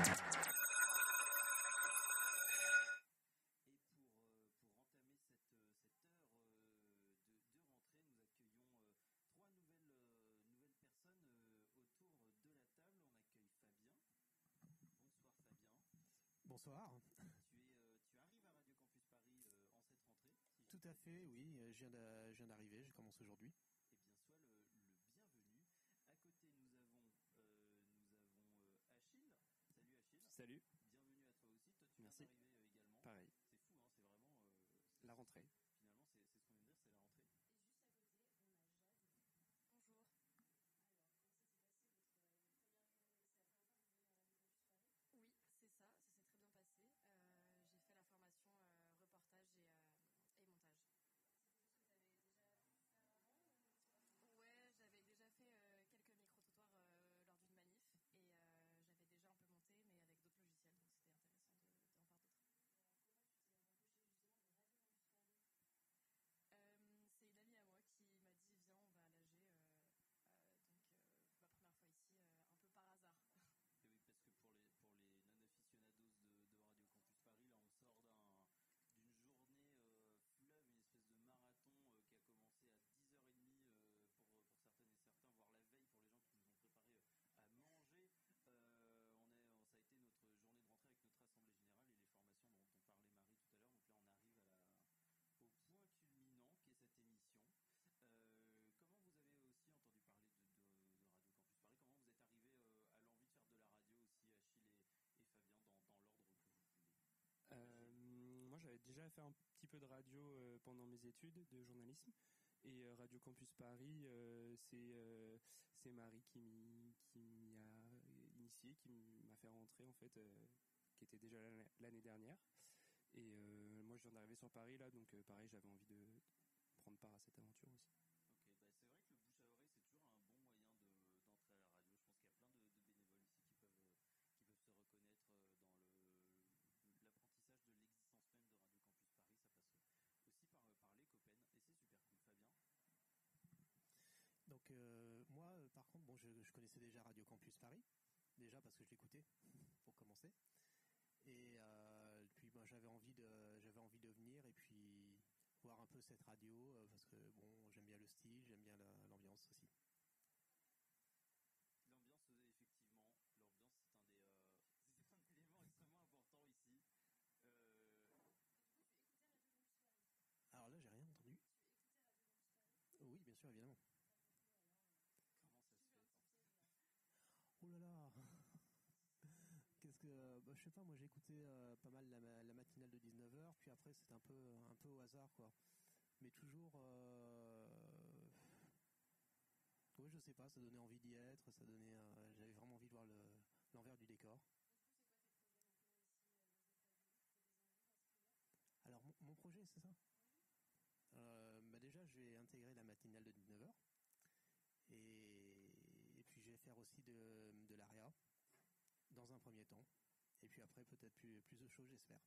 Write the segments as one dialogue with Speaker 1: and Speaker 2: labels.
Speaker 1: Et
Speaker 2: pour entamer cette heure de rentrée, nous accueillons trois nouvelles personnes autour de la table. On accueille Fabien. Bonsoir, Fabien.
Speaker 3: Bonsoir.
Speaker 2: Euh, tu arrives à Radio Campus Paris euh, en cette rentrée?
Speaker 3: Tout à fait, oui. Euh, je viens d'arriver, je commence aujourd'hui.
Speaker 1: j'avais déjà fait un
Speaker 4: petit peu de radio euh, pendant mes études de journalisme. Et euh, Radio Campus Paris, c'est Marie qui m'y a initié, qui m'a fait rentrer en fait, qui était déjà l'année dernière. Et moi, je viens d'arriver sur Paris là, donc pareil, j'avais envie de prendre part à cette aventure aussi.
Speaker 2: bon, je,
Speaker 3: connaissais déjà Radio Campus Paris, déjà parce que je l'écoutais, pour commencer. Et euh, puis ben, j'avais envie de envie de venir et puis voir un peu cette radio euh, parce que bon j'aime bien le style, j'aime bien l'ambiance aussi.
Speaker 2: L'ambiance euh, effectivement, l'ambiance c'est un un élément extrêmement important ici.
Speaker 3: Alors là j'ai rien entendu. Oui bien sûr évidemment. Bah, je sais pas, moi j'ai écouté euh, pas mal la, matinale de 19h, puis après c'est un peu, un peu au hasard quoi. Mais toujours. Euh, oui, je sais pas, ça donnait envie d'y être, ça donnait. Euh, j'avais vraiment envie de voir l'envers du décor. Alors mon, projet, c'est ça? Bah, Déjà, je vais intégrer la matinale de 19h. Et, et puis je vais faire aussi de, de l'ARIA dans un premier temps. Et puis après, peut-être plus, plus de choses, j'espère.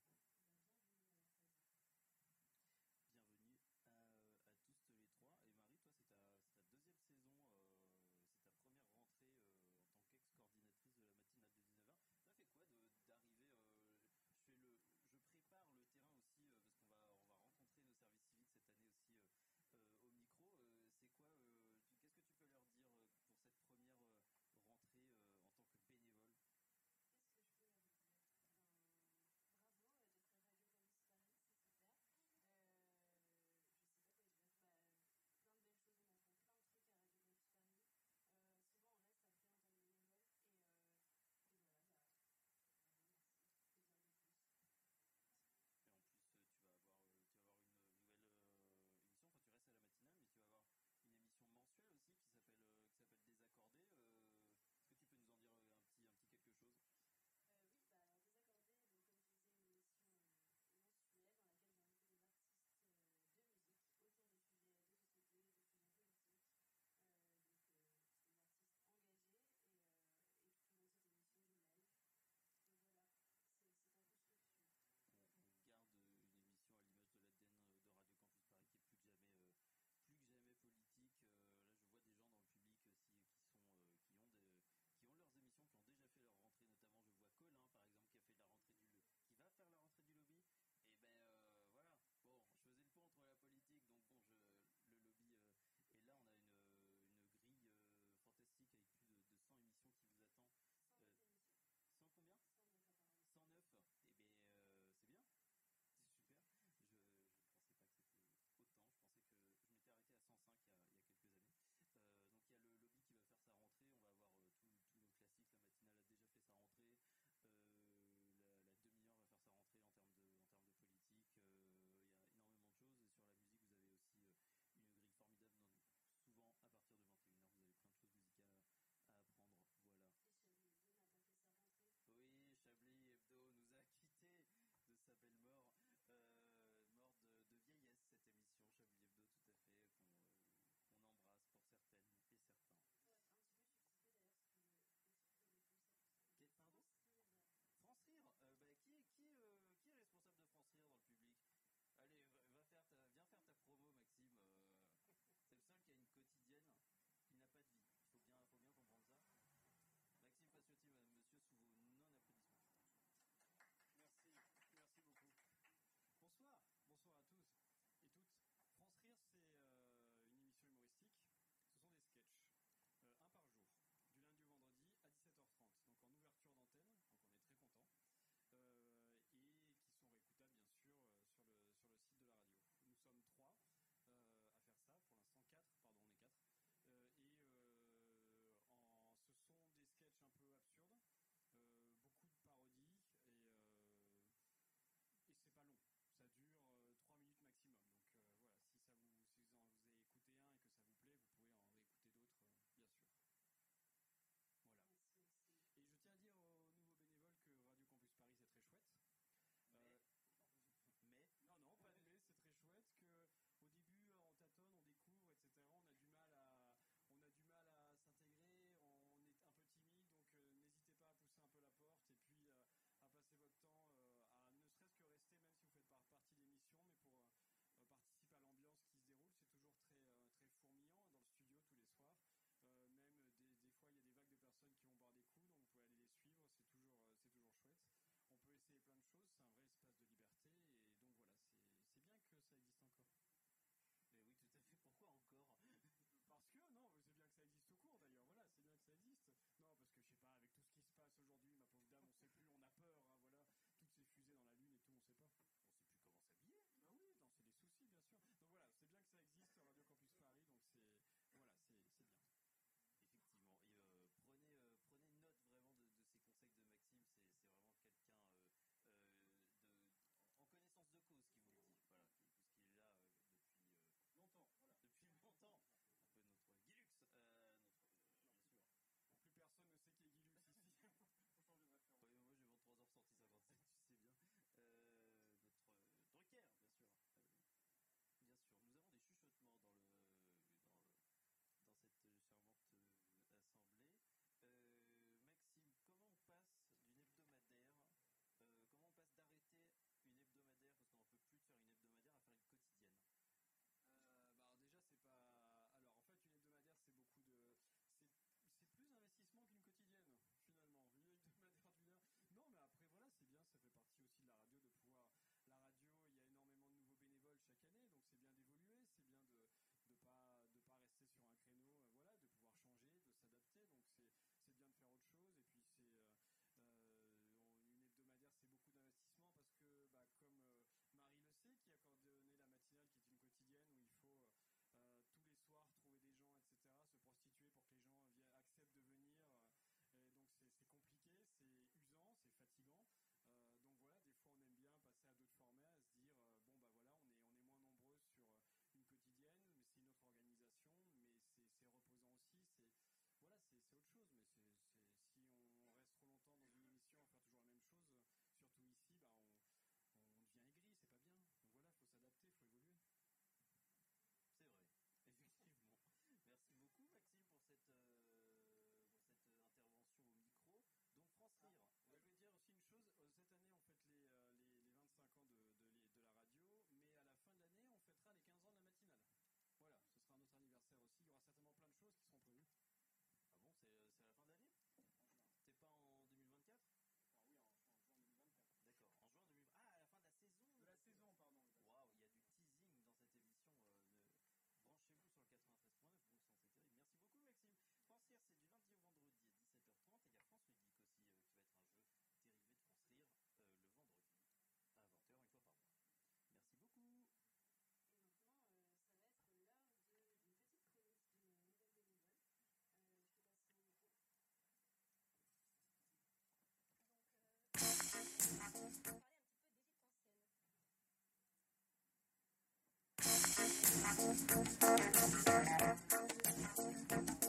Speaker 2: Thank you.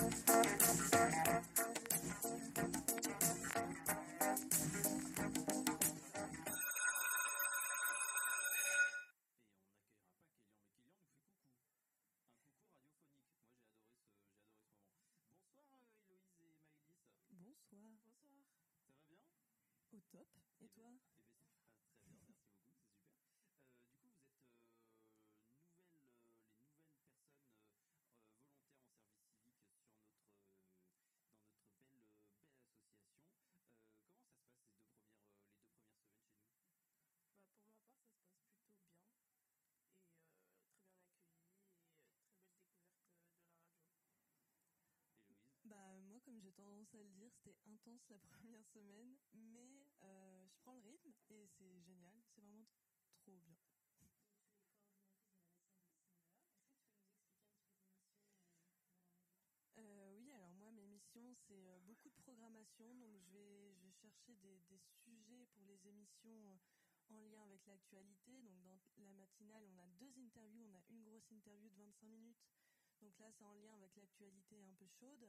Speaker 2: Bonsoir. Euh, Bonsoir. Ça va bien? Au
Speaker 5: top. Et,
Speaker 3: et
Speaker 5: toi
Speaker 3: eh ben,
Speaker 6: et
Speaker 5: ben tendance à le dire, c'était intense la première semaine, mais euh, je prends le rythme et c'est génial, c'est vraiment trop bien.
Speaker 6: Donc, tu es coordinatrice de la matinale de 19h. Est-ce que tu peux nous expliquer un petit peu tes missions euh,
Speaker 5: oui, alors moi mes missions c'est euh, beaucoup de programmation, donc je vais, je vais chercher des, des sujets pour les émissions en lien avec l'actualité. Donc dans la matinale on a deux interviews, on a une grosse interview de 25 minutes, donc là c'est en lien avec l'actualité un peu chaude,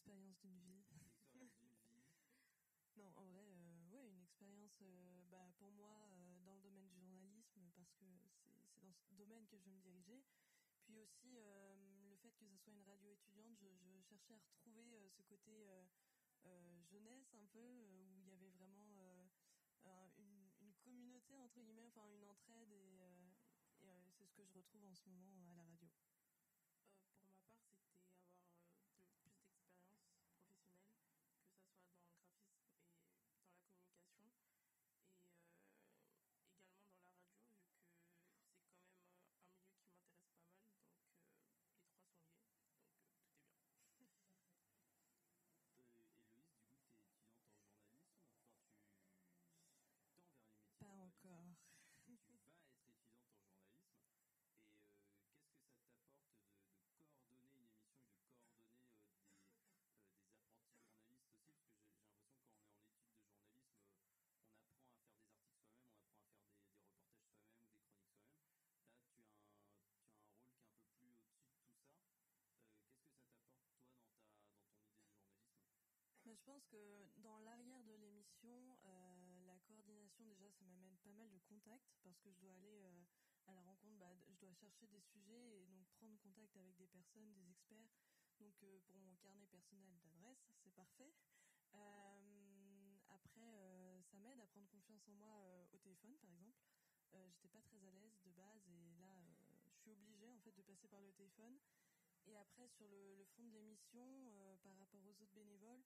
Speaker 5: L'expérience d'une vie.
Speaker 3: D'une vie.
Speaker 5: Non, en vrai, euh, ouais, une expérience euh, bah, pour moi euh, dans le domaine du journalisme, parce que c'est dans ce domaine que je veux me diriger. Puis aussi euh, le fait que ce soit une radio étudiante, je, cherchais à retrouver ce côté jeunesse un peu, où il y avait vraiment un- une, communauté, entre guillemets, enfin une entraide, et, c'est ce que je retrouve en ce moment à la radio.
Speaker 6: Euh, pour ma part, c'était avoir euh, de, plus d'expérience professionnelle, que ce soit dans le graphisme et dans la communication, et euh, également dans la radio, vu que c'est quand même euh, un milieu qui m'intéresse pas mal, donc euh, les trois sont liés, donc euh, tout est bien.
Speaker 3: Euh, Héloïse, du coup, tu es étudiante en journalisme. Enfin, tu tends vers les métiers.
Speaker 5: Pas
Speaker 3: de journalisme.
Speaker 5: encore.
Speaker 3: tu vas être étudiante en journalisme. Et euh, qu'est-ce que ça t'apporte de, de coordonner une émission et de coordonner euh, des, euh, des apprentis journalistes aussi Parce que j'ai j'ai l'impression que quand on est en études de journalisme, euh, on apprend à faire des articles soi-même, on apprend à faire des, des reportages soi-même ou des chroniques soi-même. Là, tu as, un, tu as un rôle qui est un peu plus au-dessus de tout ça. Euh, qu'est-ce que ça t'apporte, toi, dans, ta, dans ton idée du journalisme
Speaker 5: Bah, je pense que dans l'arrière de l'émission, euh, la coordination, déjà, ça m'amène pas mal de contacts parce que je dois aller euh, à la rencontre, bah, je dois chercher des sujets et donc prendre contact avec des personnes, des experts. Donc euh, pour mon carnet personnel d'adresse, c'est parfait. Après, ça m'aide à prendre confiance en moi au téléphone, par exemple. J'étais pas très à l'aise de base et là, je suis obligée en fait de passer par le téléphone. Et après, sur le, fond de l'émission, par rapport aux autres bénévoles,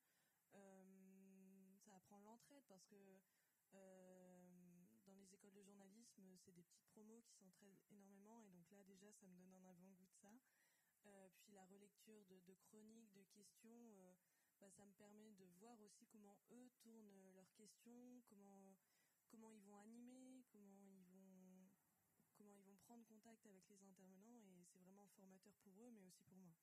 Speaker 5: ça apprend l'entraide parce que euh, dans les écoles de journalisme, c'est des petites promos qui s'entraident énormément et donc là déjà ça me donne un avant-goût de ça. Euh, puis la relecture de, chroniques, de questions, euh, bah, ça me permet de voir aussi comment eux tournent leurs questions, comment, comment ils vont animer, comment ils vont, comment ils vont prendre contact avec les intervenants et c'est vraiment formateur pour eux mais aussi pour moi.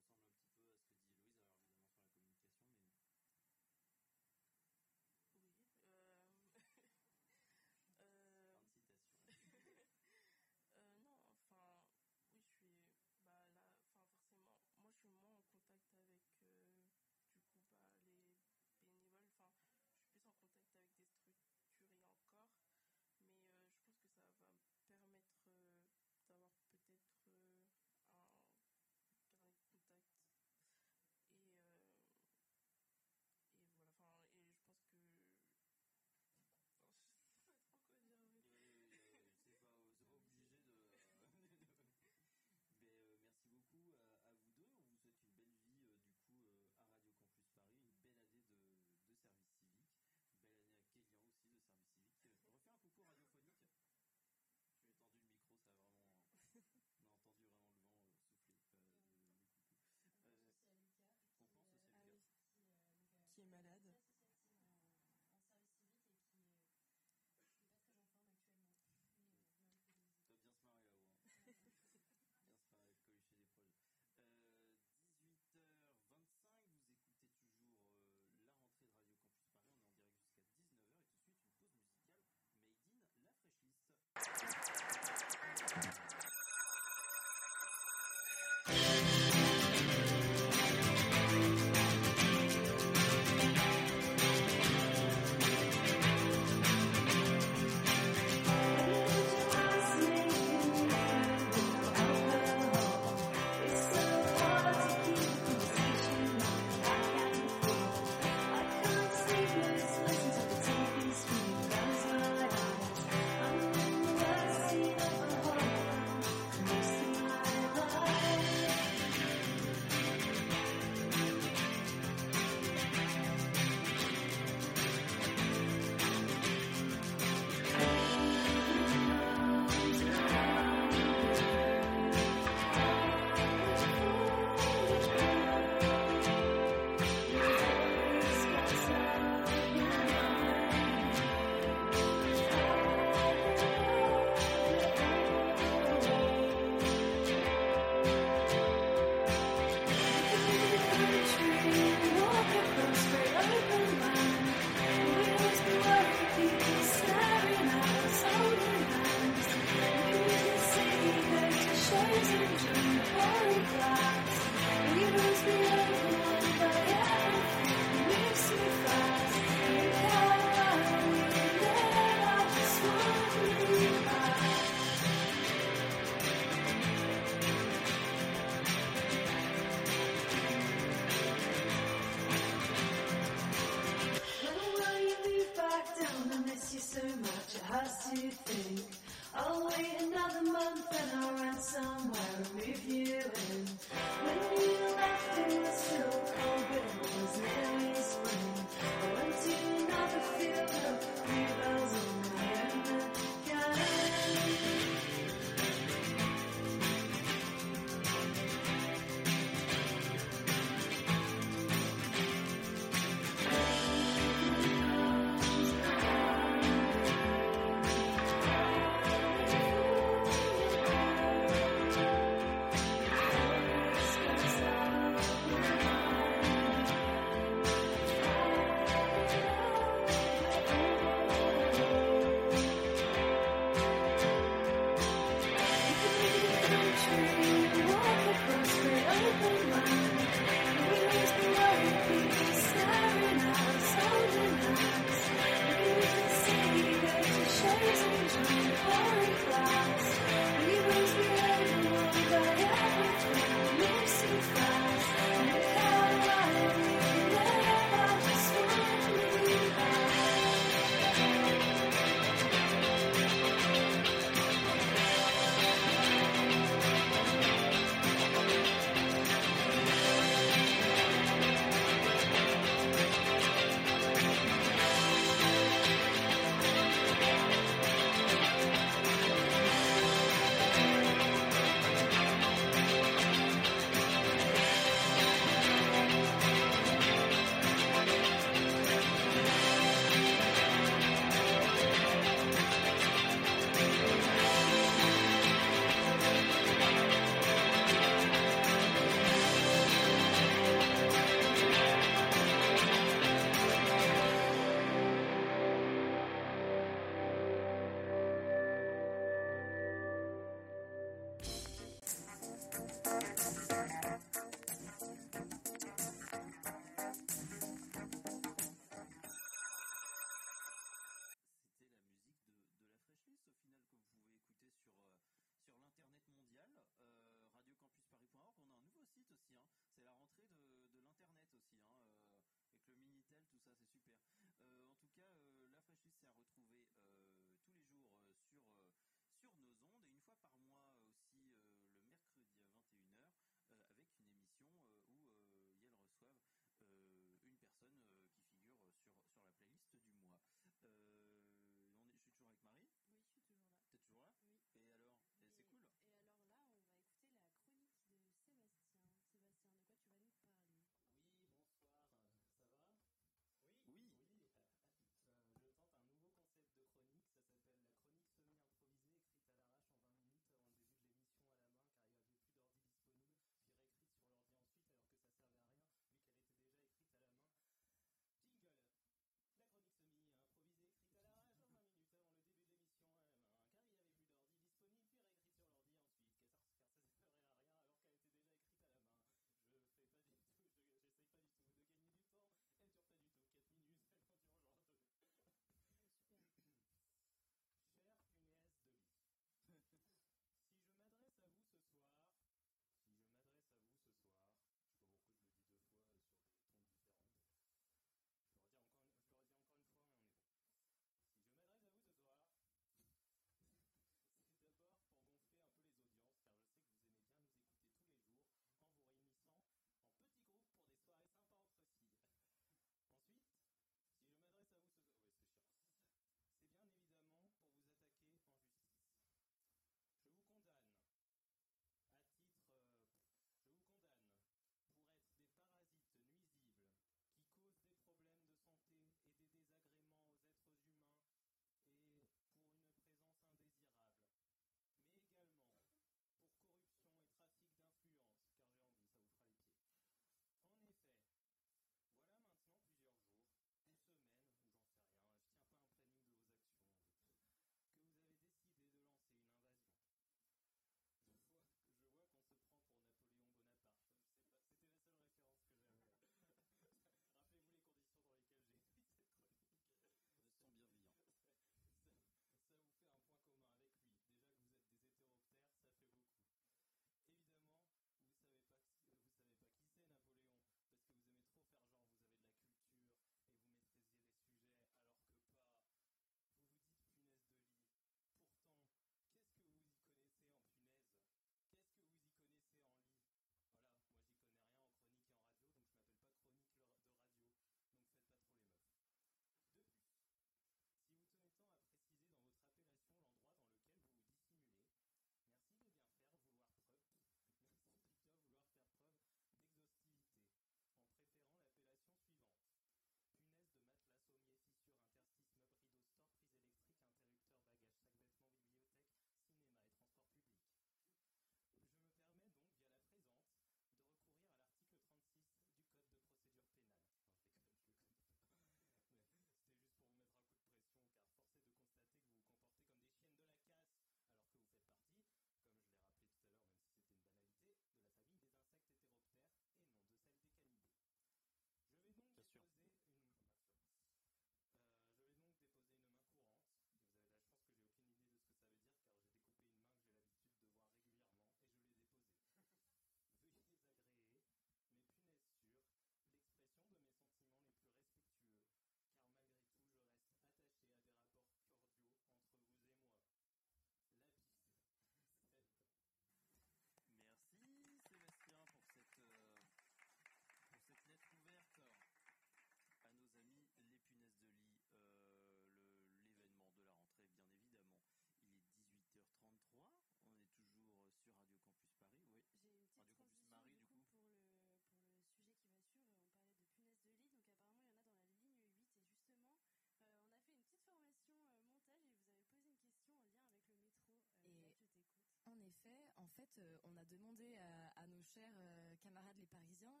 Speaker 3: On a
Speaker 6: demandé à, nos chers euh, camarades les Parisiens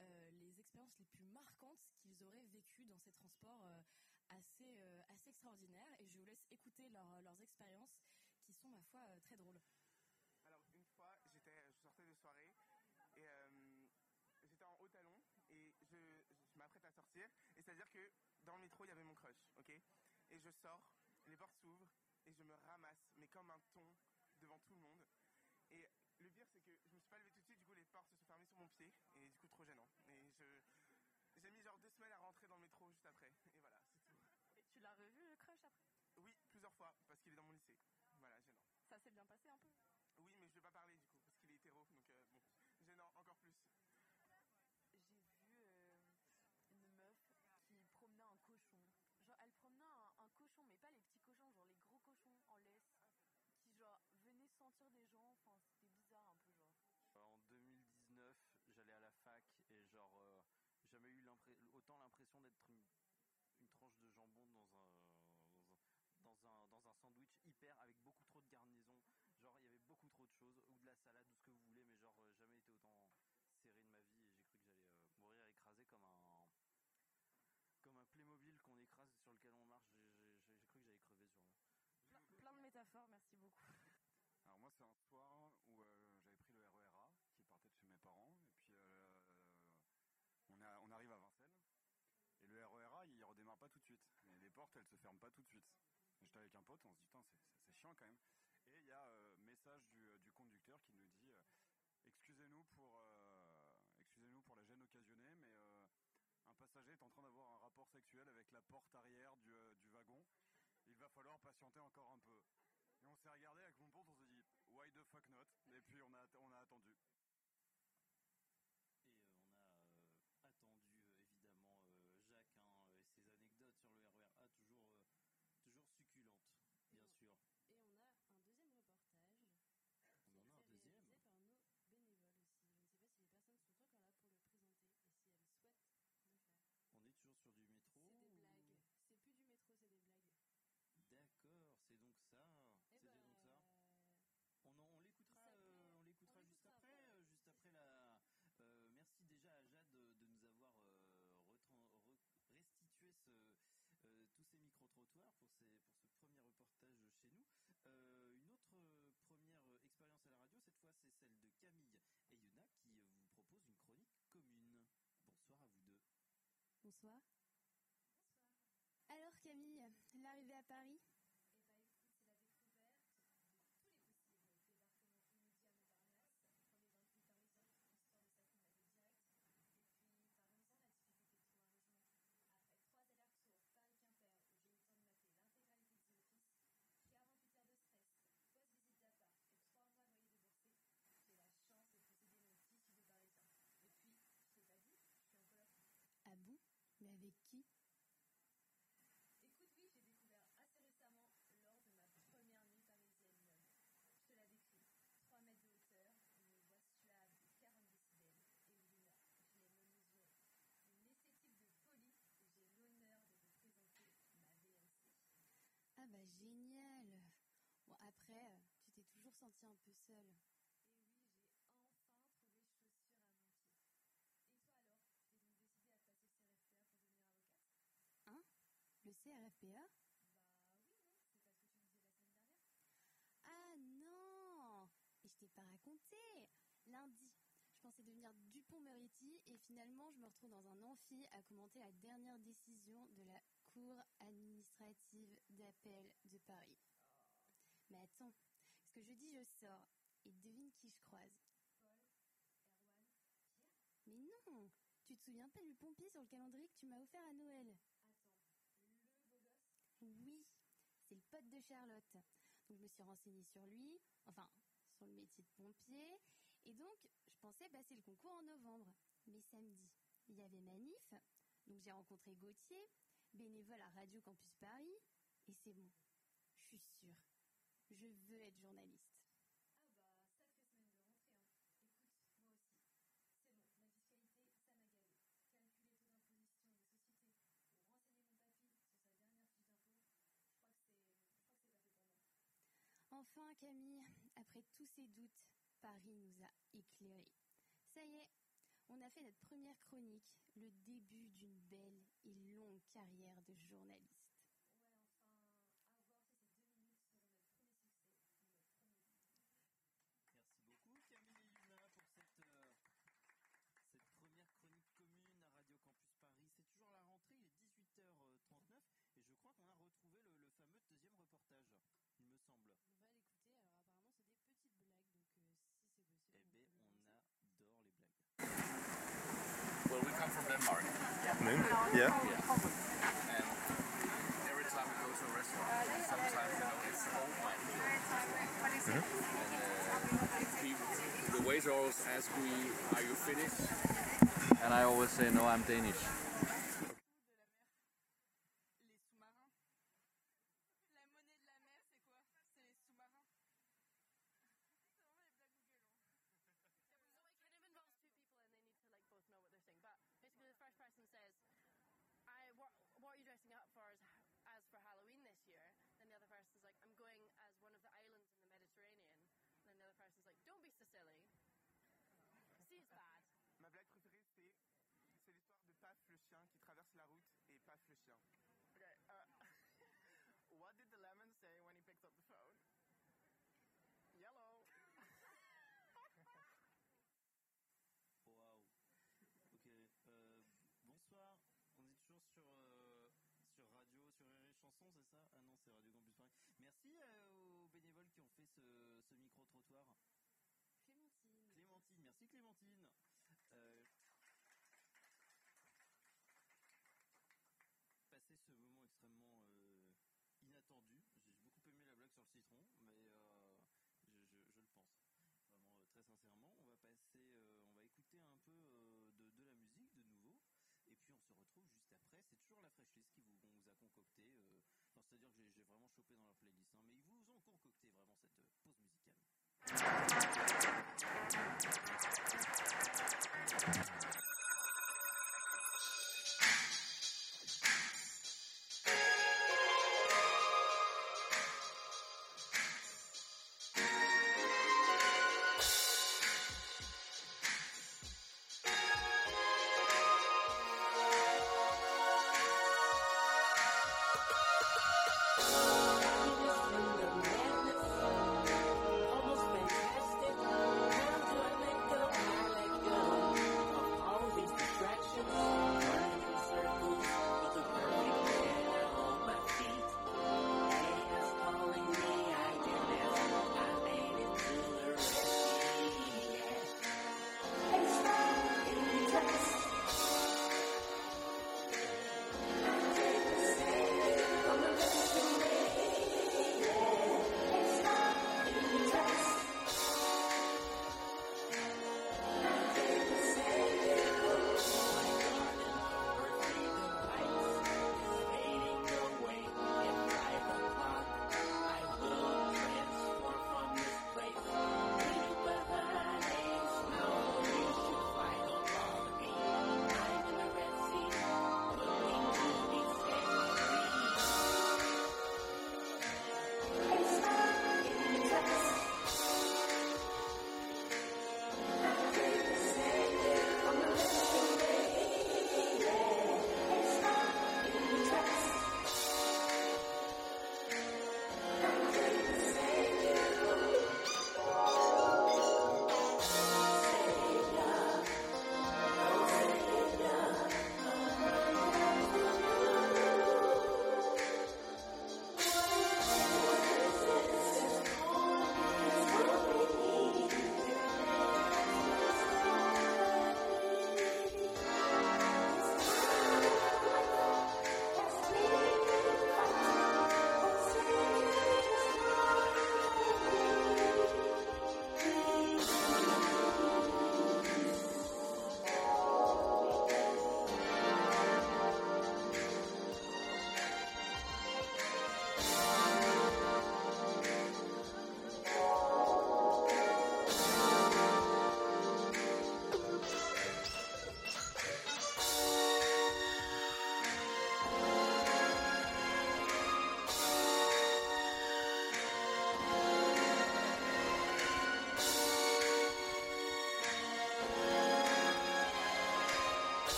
Speaker 6: euh, les expériences les plus marquantes qu'ils auraient vécues dans ces transports euh, assez, euh, assez extraordinaires. Et je vous laisse écouter leur- leurs expériences qui sont, ma foi, euh, très drôles.
Speaker 7: Alors une fois, je sortais de soirée et euh, j'étais en haut talon et je, je m'apprête à sortir. Et c'est-à-dire que dans le métro, il y avait mon crush, ok? Et je sors, les portes s'ouvrent et je me ramasse, mais comme un thon devant tout le monde. Et le pire, c'est que je me suis pas levé tout de suite, du coup les portes se sont fermées sur mon pied et du coup trop gênant. Et je, j'ai mis genre deux semaines à rentrer dans le métro juste après. Et voilà, c'est tout.
Speaker 6: Et tu l'as revu, le crush, après?
Speaker 7: Oui, plusieurs fois, parce qu'il est dans mon lycée. Voilà, gênant.
Speaker 6: Ça s'est bien passé un peu?
Speaker 7: Oui, mais je vais pas parler du coup, parce qu'il est hétéro, donc euh, bon, gênant encore plus.
Speaker 8: j'ai vu euh, une meuf qui promenait un cochon. Genre, elle promenait un, un cochon, mais pas les petits cochons, genre les gros cochons en laisse, qui genre venaient sentir des gens. Enfin, c'était bizarre un peu, genre.
Speaker 3: En 2019, j'allais à la fac et genre, euh, jamais eu l'impré- autant l'impression d'être une, une tranche de jambon dans un, dans un dans un dans un sandwich hyper avec beaucoup trop de garnison. Genre, il y avait beaucoup trop de choses ou de la salade ou ce que vous voulez, mais genre euh, jamais été autant serré de ma vie et j'ai cru que j'allais euh, mourir écrasé comme un comme un Playmobil qu'on écrase sur lequel on marche. J'ai- cru que j'allais crever sur moi.
Speaker 6: plein, plein de métaphores, merci beaucoup.
Speaker 9: Alors moi c'est un soir où euh, j'avais pris le RERA qui partait de chez mes parents et puis euh, on, a- on arrive à Vincennes et le RERA il redémarre pas tout de suite. Portes elles se ferment pas tout de suite. J'étais avec un pote, on se dit c'est- chiant quand même. Et il y a euh, message du, euh, du conducteur qui nous dit euh, excusez-nous pour euh, excusez-nous pour la gêne occasionnée mais un passager est en train d'avoir un rapport sexuel avec la porte arrière du, du wagon. Il va falloir patienter encore un peu. Et on s'est regardé avec mon pote, on s'est dit why the fuck not? Et puis on a, on a attendu.
Speaker 3: Et euh, on a euh, attendu euh, évidemment euh, Jacques hein, et ses anecdotes sur le RERA toujours euh, toujours succulentes, bien sûr.
Speaker 10: Et on a un deuxième reportage
Speaker 3: On en a un
Speaker 10: qui est
Speaker 3: deuxième.
Speaker 10: réalisé par nos bénévoles aussi. Je ne sais pas si les personnes sont encore là pour le présenter et si elles souhaitent le faire.
Speaker 3: On est toujours sur du métro.
Speaker 10: C'est des
Speaker 3: ou-
Speaker 10: blagues. C'est plus du métro, c'est des blagues.
Speaker 3: D'accord, c'est donc ça.
Speaker 10: Eh
Speaker 3: C'est
Speaker 10: ben,
Speaker 3: donc ça. On, en- on l'écoutera,
Speaker 10: ça
Speaker 3: euh,
Speaker 10: plaît.
Speaker 3: on l'écoutera
Speaker 10: On
Speaker 3: juste
Speaker 10: l'écoutera
Speaker 3: après,
Speaker 10: après.
Speaker 3: euh, juste après la. euh, merci déjà à Jade de, de nous avoir euh, retran- re- restitué ce, euh, tous ces pour ces, pour ce premier reportage chez nous. Euh, une autre euh, première euh, expérience à la radio, cette fois c'est celle de Camille et Yuna qui vous propose une chronique commune. Bonsoir à vous deux.
Speaker 11: Bonsoir. Alors Camille, l'arrivée à Paris
Speaker 12: Eh ben écoute, c'est la découverte de tous les possibles. Débarquement immédiat à Montparnasse, premier entrée parisien, histoire de s'acclimater direct. Et puis, parlons-en de la difficulté de trouver un logement. Après trois allers-retours Paris-Quimper, où j'ai eu le temps de mater l'intégralité de The Office, puis 48 heures de stress, post-visite d'appart et trois mois de loyer déboursé, j'ai la chance de posséder mon petit studio parisien. Et puis, je t'ai pas dit, je suis en coloc.
Speaker 11: Ah bon Mais avec qui
Speaker 12: Écoute, oui, j'ai découvert assez récemment lors de ma première nuit parisienne. Je te la décris. 3 mètres de hauteur, une voix suave de 40 décibels et une, je l'ai me mesurée. Une esthétique de folie et j'ai l'honneur de vous présenter ma VMC.
Speaker 11: Ah bah génial Bon après, euh, tu t'es toujours senti un peu seule.
Speaker 12: Et oui, j'ai enfin trouvé chaussures à mon pied. Et toi alors, t'es donc décidée à passer le CRFPA pour devenir avocate
Speaker 11: Hein
Speaker 12: Bah oui, C'est que tu me disais la semaine dernière.
Speaker 11: Ah non! Et je t'ai pas raconté. Lundi, je pensais devenir Dupont-Moretti et finalement je me retrouve dans un amphi à commenter la dernière décision de la Cour administrative d'appel de Paris. Mais attends, ce que je dis, je sors. Et devine qui je croise.
Speaker 12: Paul, Erwan, Pierre.
Speaker 11: Mais non! Tu te souviens pas du pompier sur le calendrier que tu m'as offert à Noël
Speaker 12: Attends, le beau gosse
Speaker 11: Oui, c'est le pote de Charlotte. Donc je me suis renseignée sur lui, enfin sur le métier de pompier, et donc je pensais passer le concours en novembre. Mais samedi, il y avait manif, donc j'ai rencontré Gauthier, bénévole à Radio Campus Paris, et c'est bon, je suis sûre, je veux être journaliste.
Speaker 12: Ah bah, sacrée semaine de rentrée, hein. Écoute, moi aussi. C'est bon, la fiscalité, ça m'a gavé. Calculer le taux d'imposition des sociétés ou renseigner mon papy sur sa dernière fiche d'impôt, je crois que c'est, je crois que c'est pas fait pour moi.
Speaker 11: Enfin Camille, après tous ces doutes, Paris nous a éclairés. Ça y est, on a fait notre première chronique, le début d'une belle et longue carrière de journaliste.
Speaker 13: Yeah.
Speaker 14: And every time we go to a restaurant, sometimes you know it's old wine. And uh, people, the waiter always asks me, "Are you Finnish?" And I always say, "No, I'm Danish."
Speaker 6: Les sous-marins. La monnaie de la mer, c'est quoi C'est les sous-marins. C'est vraiment les blagues Google.
Speaker 8: So it kind of involves two people and they need to like both know what they're saying. But basically, the first person says, "I what, what are you dressing up for as, as for Halloween this year?" Then the other person's like, "I'm going as one of the islands in the Mediterranean." And then the other person's like, "Don't be so silly." See, it's bad.
Speaker 7: Ma blague préférée, c'est c'est l'histoire de Paf le chien qui traverse la route et Paf le chien.
Speaker 15: Okay, uh, what did the lemon say when he picked up the phone?
Speaker 3: C'est ça? Ah non, c'est Radio Campus Paris. Merci euh, aux bénévoles qui ont fait ce, ce micro trottoir.
Speaker 10: Clémentine.
Speaker 3: Clémentine, merci Clémentine. Euh, passer ce moment extrêmement euh, inattendu. J'ai beaucoup aimé la blague sur le citron, mais je, je- je le pense. Vraiment très sincèrement. On va passer, on va écouter un peu euh, de, de la musique de nouveau. Et puis on se retrouve juste après. C'est toujours la fraîche list qui vous, a concocté. euh, c'est-à-dire que j'ai, vraiment chopé dans leur playlist. hein, mais ils vous ont concocté vraiment cette euh, pause musicale.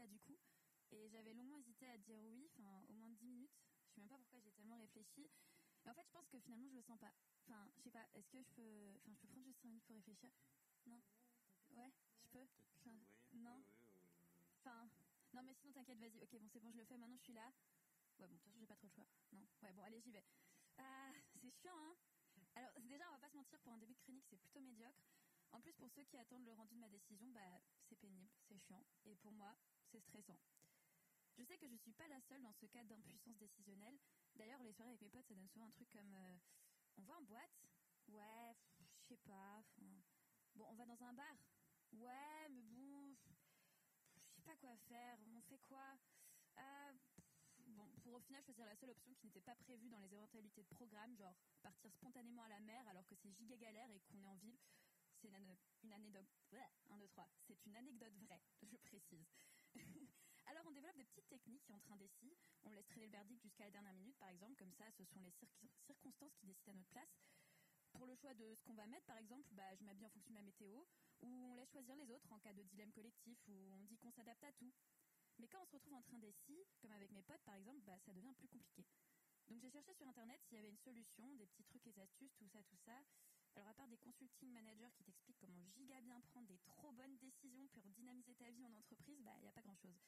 Speaker 13: Là du coup, et j'avais longuement hésité à dire oui, enfin au moins 10 minutes. Je sais même pas pourquoi j'ai tellement réfléchi. En fait, je pense que finalement, je le sens pas. Enfin, je sais pas, est-ce que je peux. Enfin, je peux prendre juste 5 minutes pour réfléchir? Non? Ouais, je peux? Enfin, Non? Enfin, non, mais sinon, t'inquiète, vas-y. Ok, bon, c'est bon, je le fais. Maintenant, je suis là. Ouais, bon, de toute façon, j'ai pas trop le choix. Non? Ouais, bon, allez, j'y vais. Ah, c'est chiant, hein? Alors, déjà, on va pas se mentir, pour un début de chronique, c'est plutôt médiocre. En plus, pour ceux qui attendent le rendu de ma décision, bah, c'est pénible, c'est chiant. Et pour moi, c'est stressant. Je sais que je suis pas la seule dans ce cas d'impuissance décisionnelle. D'ailleurs, les soirées avec mes potes, ça donne souvent un truc comme euh, on va en boîte? Ouais, je sais pas. Bon, on va dans un bar? Ouais, mais bon, je sais pas quoi faire. On fait quoi? Pff, Bon, pour au final choisir la seule option qui n'était pas prévue dans les éventualités de programme, genre partir spontanément à la mer alors que c'est giga galère et qu'on est en ville, c'est une, ane- une anecdote. Ouais, 1, 2, 3. C'est une anecdote vraie, je précise. Alors on développe des petites techniques entre indécis. On laisse traîner le verdict jusqu'à la dernière minute, par exemple. Comme ça, ce sont les circ- circonstances qui décident à notre place. Pour le choix de ce qu'on va mettre, par exemple, bah, je m'habille en fonction de la météo, ou on laisse choisir les autres en cas de dilemme collectif, ou on dit qu'on s'adapte à tout. Mais quand on se retrouve entre indécis, comme avec mes potes par exemple, bah, ça devient plus compliqué. Donc j'ai cherché sur internet s'il y avait une solution, des petits trucs et astuces, tout ça, tout ça. Alors à part des consulting managers qui t'expliquent comment giga bien prendre des trop bonnes décisions pour dynamiser ta vie en entreprise, bah il n'y a pas grand chose.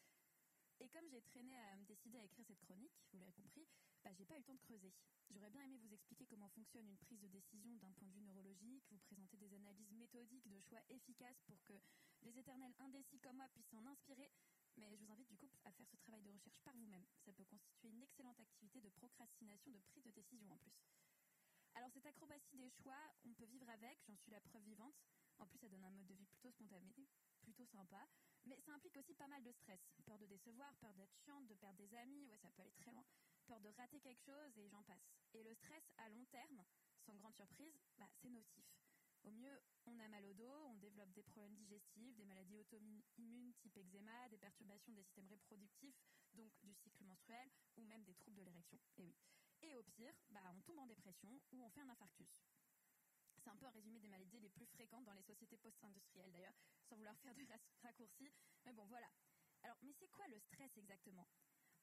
Speaker 13: Et comme j'ai traîné à me décider à écrire cette chronique, vous l'avez compris, bah, j'ai pas eu le temps de creuser. J'aurais bien aimé vous expliquer comment fonctionne une prise de décision d'un point de vue neurologique, vous présenter des analyses méthodiques de choix efficaces pour que les éternels indécis comme moi puissent s'en inspirer, mais je vous invite du coup à faire ce travail de recherche par vous-même. Ça peut constituer une excellente activité de procrastination de prise de décision en plus. Alors cette acrobatie des choix, on peut vivre avec, j'en suis la preuve vivante. En plus, ça donne un mode de vie plutôt spontané, plutôt sympa. Mais ça implique aussi pas mal de stress. Peur de décevoir, peur d'être chiante, de perdre des amis, ça peut aller très loin. Peur de rater quelque chose et j'en passe. Et le stress à long terme, sans grande surprise, bah, c'est nocif. Au mieux, on a mal au dos, on développe des problèmes digestifs, des maladies auto-immunes type eczéma, des perturbations des systèmes reproductifs, donc du cycle menstruel, ou même des troubles de l'érection. Et oui. Et au pire, bah, on tombe en dépression ou on fait un infarctus. C'est un peu un résumé des maladies les plus fréquentes dans les sociétés post-industrielles d'ailleurs, sans vouloir faire de rac- raccourcis. Mais bon, voilà. Alors, mais c'est quoi le stress exactement?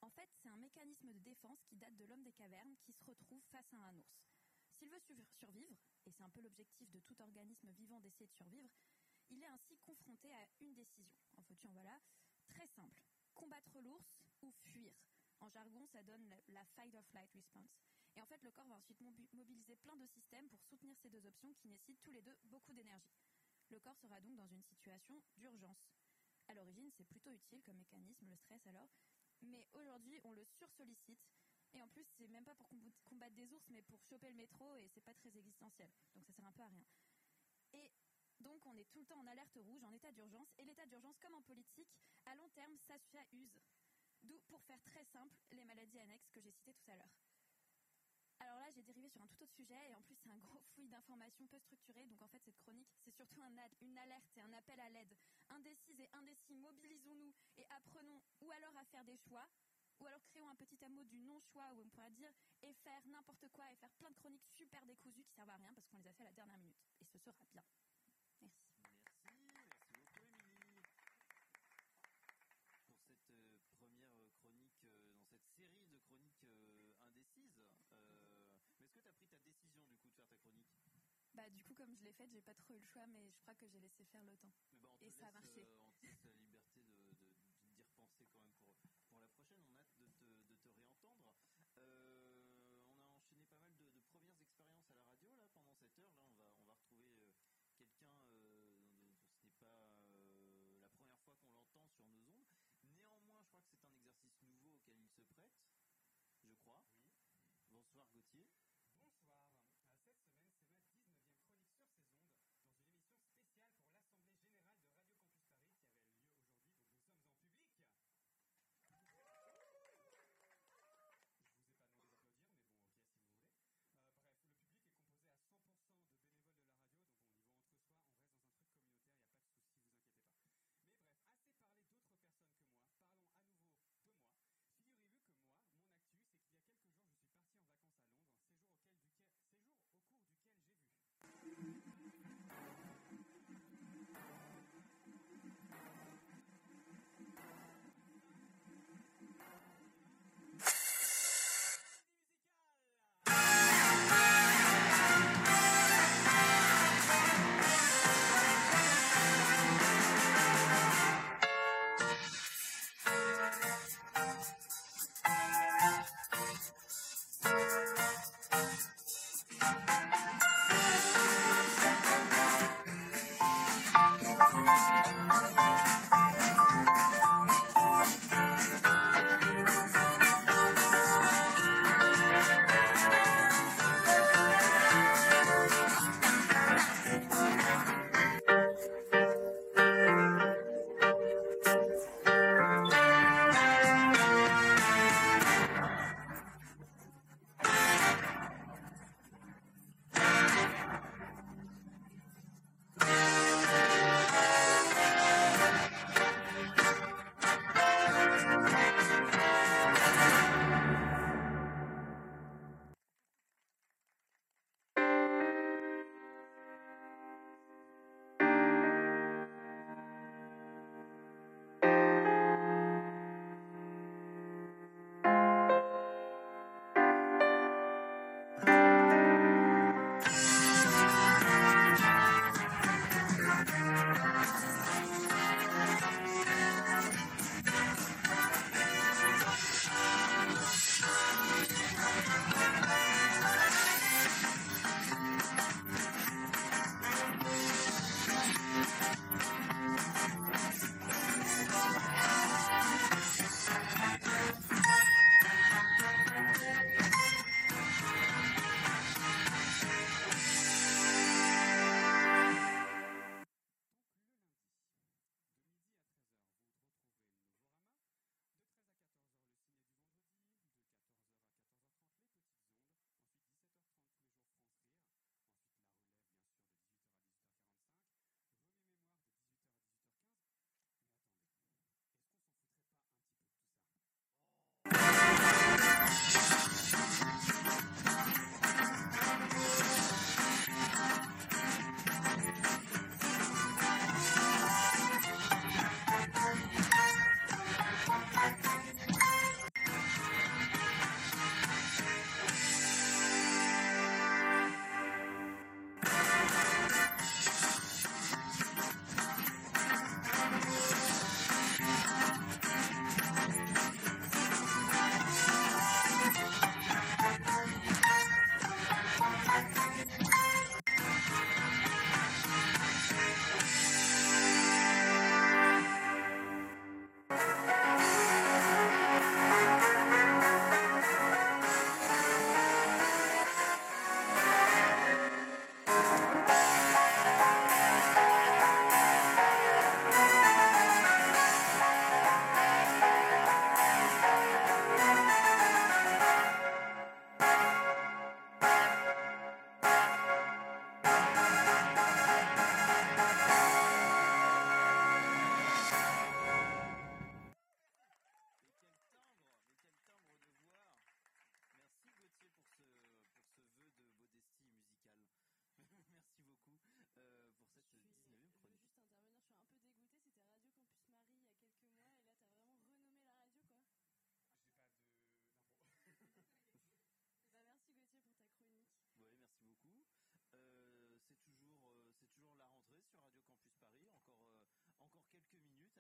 Speaker 13: En fait, c'est un mécanisme de défense qui date de l'homme des cavernes qui se retrouve face à un ours. S'il veut sur- survivre, et c'est un peu l'objectif de tout organisme vivant d'essayer de survivre, il est ainsi confronté à une décision. En faut en voilà, très simple. Combattre l'ours ou fuir. En jargon, ça donne la- fight or flight response. Et en fait, le corps va ensuite mobi- mobiliser plein de systèmes pour soutenir ces deux options qui nécessitent tous les deux beaucoup d'énergie. Le corps sera donc dans une situation d'urgence. À l'origine, c'est plutôt utile comme mécanisme, le stress alors, mais aujourd'hui, on le sursollicite. Et en plus, c'est même pas pour comb- combattre des ours, mais pour choper le métro, et c'est pas très existentiel. Donc ça sert un peu à rien. Et donc, on est tout le temps en alerte rouge, en état d'urgence. Et l'état d'urgence, comme en politique, à long terme, ça ça use. D'où, pour faire très simple, les maladies annexes que j'ai citées tout à l'heure. Alors là, j'ai dérivé sur un tout autre sujet, et en plus, c'est un gros fouillis d'informations peu structurées. Donc en fait, cette chronique, c'est surtout un ad- une alerte et un appel à l'aide. Indécises et indécis, mobilisons-nous et apprenons ou alors à faire des choix, ou alors créons un petit hameau du non-choix où on pourra dire et faire n'importe quoi et faire plein de chroniques super décousues qui servent à rien parce qu'on les a fait à la dernière minute. Et ce sera bien. Merci,
Speaker 3: merci beaucoup Émilie. Pour cette euh, première euh, chronique, euh, dans cette série de chroniques euh, indécises. Euh, mais est-ce que tu as pris ta décision du coup de faire ta chronique
Speaker 13: Bah du coup, comme je l'ai faite, j'ai pas trop eu le choix, mais je crois que j'ai laissé faire le temps.
Speaker 3: Mais bah, on te
Speaker 13: et ça a marché.
Speaker 3: euh, on te laisse la liberté de, de- d'y repenser quand même pour, pour la prochaine. On a hâte de te, de te réentendre. Euh, on a enchaîné pas mal de, de premières expériences à la radio là pendant cette heure. Là, on va, on va retrouver euh, quelqu'un. euh, ce n'est pas euh, la première fois qu'on l'entend sur nos ondes. Néanmoins, je crois que c'est un exercice nouveau auquel il se prête. Je crois. Bonsoir Gauthier.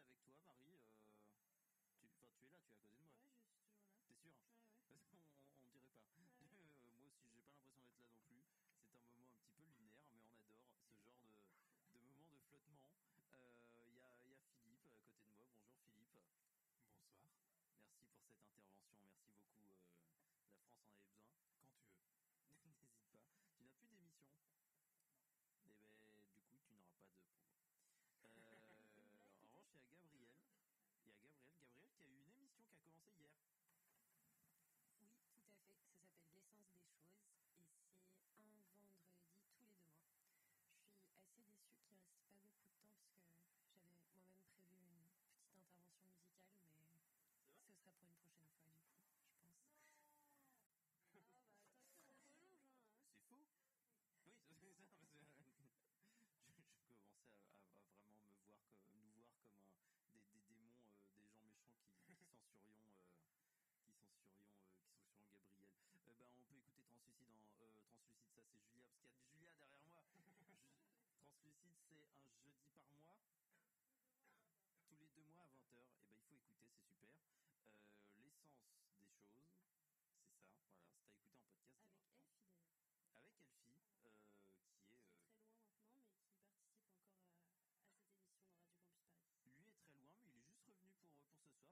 Speaker 16: avec toi, Marie. Euh, tu, es là, tu es à côté de moi. Ouais. T'es sûr? On, ne dirait pas. Euh, moi aussi, j'ai pas l'impression d'être là non plus. C'est un moment un petit peu lunaire, mais on adore ce genre de, moment de flottement. Euh, Il y, a, Philippe à côté de moi. Bonjour Philippe. Bonsoir. Merci pour cette intervention. Merci beaucoup. Euh, la France en avait besoin. qui a commencé hier. Oui, tout à fait. Ça s'appelle l'essence des choses et c'est un vendredi tous les deux mois. Je suis assez déçue qu'il ne reste pas beaucoup de temps parce que j'avais moi-même prévu une petite intervention musicale, mais ce sera pour une prochaine fois du coup. qui, censurions euh, qui censurions euh, qui censurions Gabriel. Euh, ben on peut écouter Translucide en Translucide ça c'est Julia parce qu'il y a Julia derrière moi. Translucide c'est un jeudi par mois tous
Speaker 3: les deux
Speaker 17: mois à
Speaker 3: 20h, eh
Speaker 17: et ben, il faut écouter, c'est super. L'essence des choses, c'est ça,
Speaker 3: voilà, c'est à écouter en podcast.
Speaker 17: Avec Elfie d'ailleurs. Avec Elfie,